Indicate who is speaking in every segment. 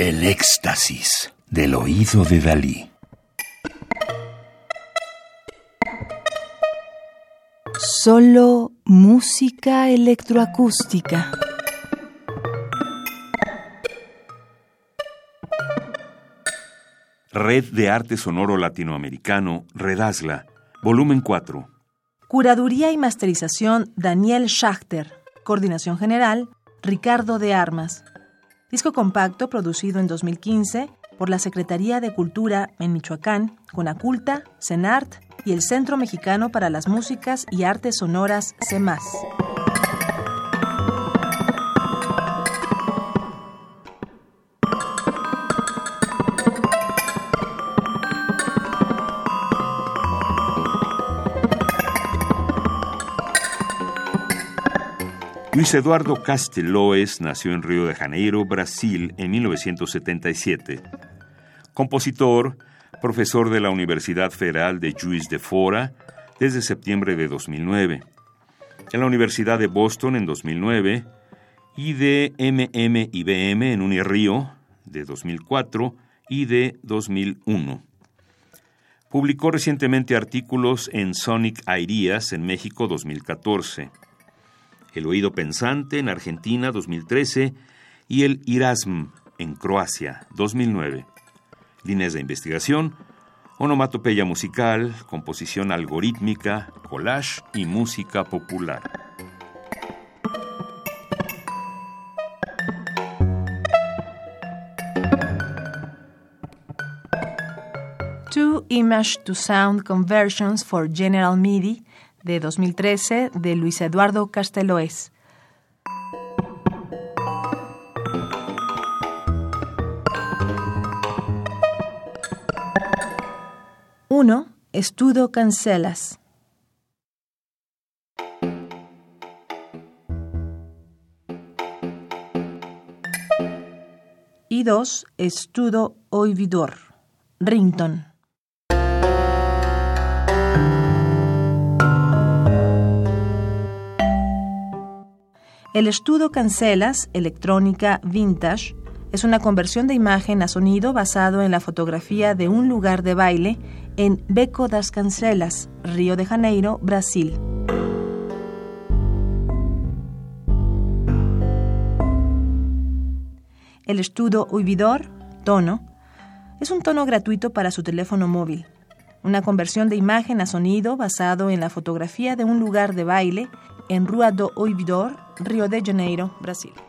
Speaker 1: El éxtasis del oído de Dalí.
Speaker 2: Solo música electroacústica.
Speaker 3: Red de Arte Sonoro Latinoamericano, Redazla, volumen 4.
Speaker 2: Curaduría y masterización Daniel Schachter. Coordinación general Ricardo de Armas. Disco compacto producido en 2015 por la Secretaría de Cultura en Michoacán, Conaculta, CENART y el Centro Mexicano para las Músicas y Artes Sonoras, CEMAS.
Speaker 3: Luis Eduardo Casteloes nació en Río de Janeiro, Brasil, en 1977. Compositor, profesor de la Universidad Federal de Juiz de Fora desde septiembre de 2009, en la Universidad de Boston en 2009 y de MMIBM en Unirío de 2004 y de 2001. Publicó recientemente artículos en Sonic Ideas en México 2014. El Oído Pensante en Argentina 2013 y el Irasm en Croacia 2009. Líneas de investigación, onomatopeya musical, composición algorítmica, collage y música popular.
Speaker 2: Two Image to Sound Conversions for General MIDI de 2013 de Luis Eduardo Casteloes. Uno, Estudo Cancelas. Y dos, Estudo Oividor. Rington. El estudio Cancelas, electrónica vintage, es una conversión de imagen a sonido basado en la fotografía de un lugar de baile en Beco das Cancelas, Río de Janeiro, Brasil. El estudio Uividor, tono, es un tono gratuito para su teléfono móvil. Una conversión de imagen a sonido basado en la fotografía de un lugar de baile en Rua do Ouvidor, Río de Janeiro, Brasil.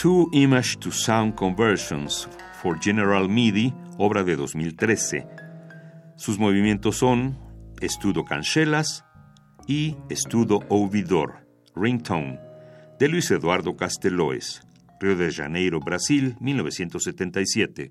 Speaker 3: Two Image to Sound Conversions for General MIDI, obra de 2013. Sus movimientos son Estudo Cancelas y Estudo Ouvidor, Ringtone, de Luis Eduardo Casteloes, Río de Janeiro, Brasil, 1977.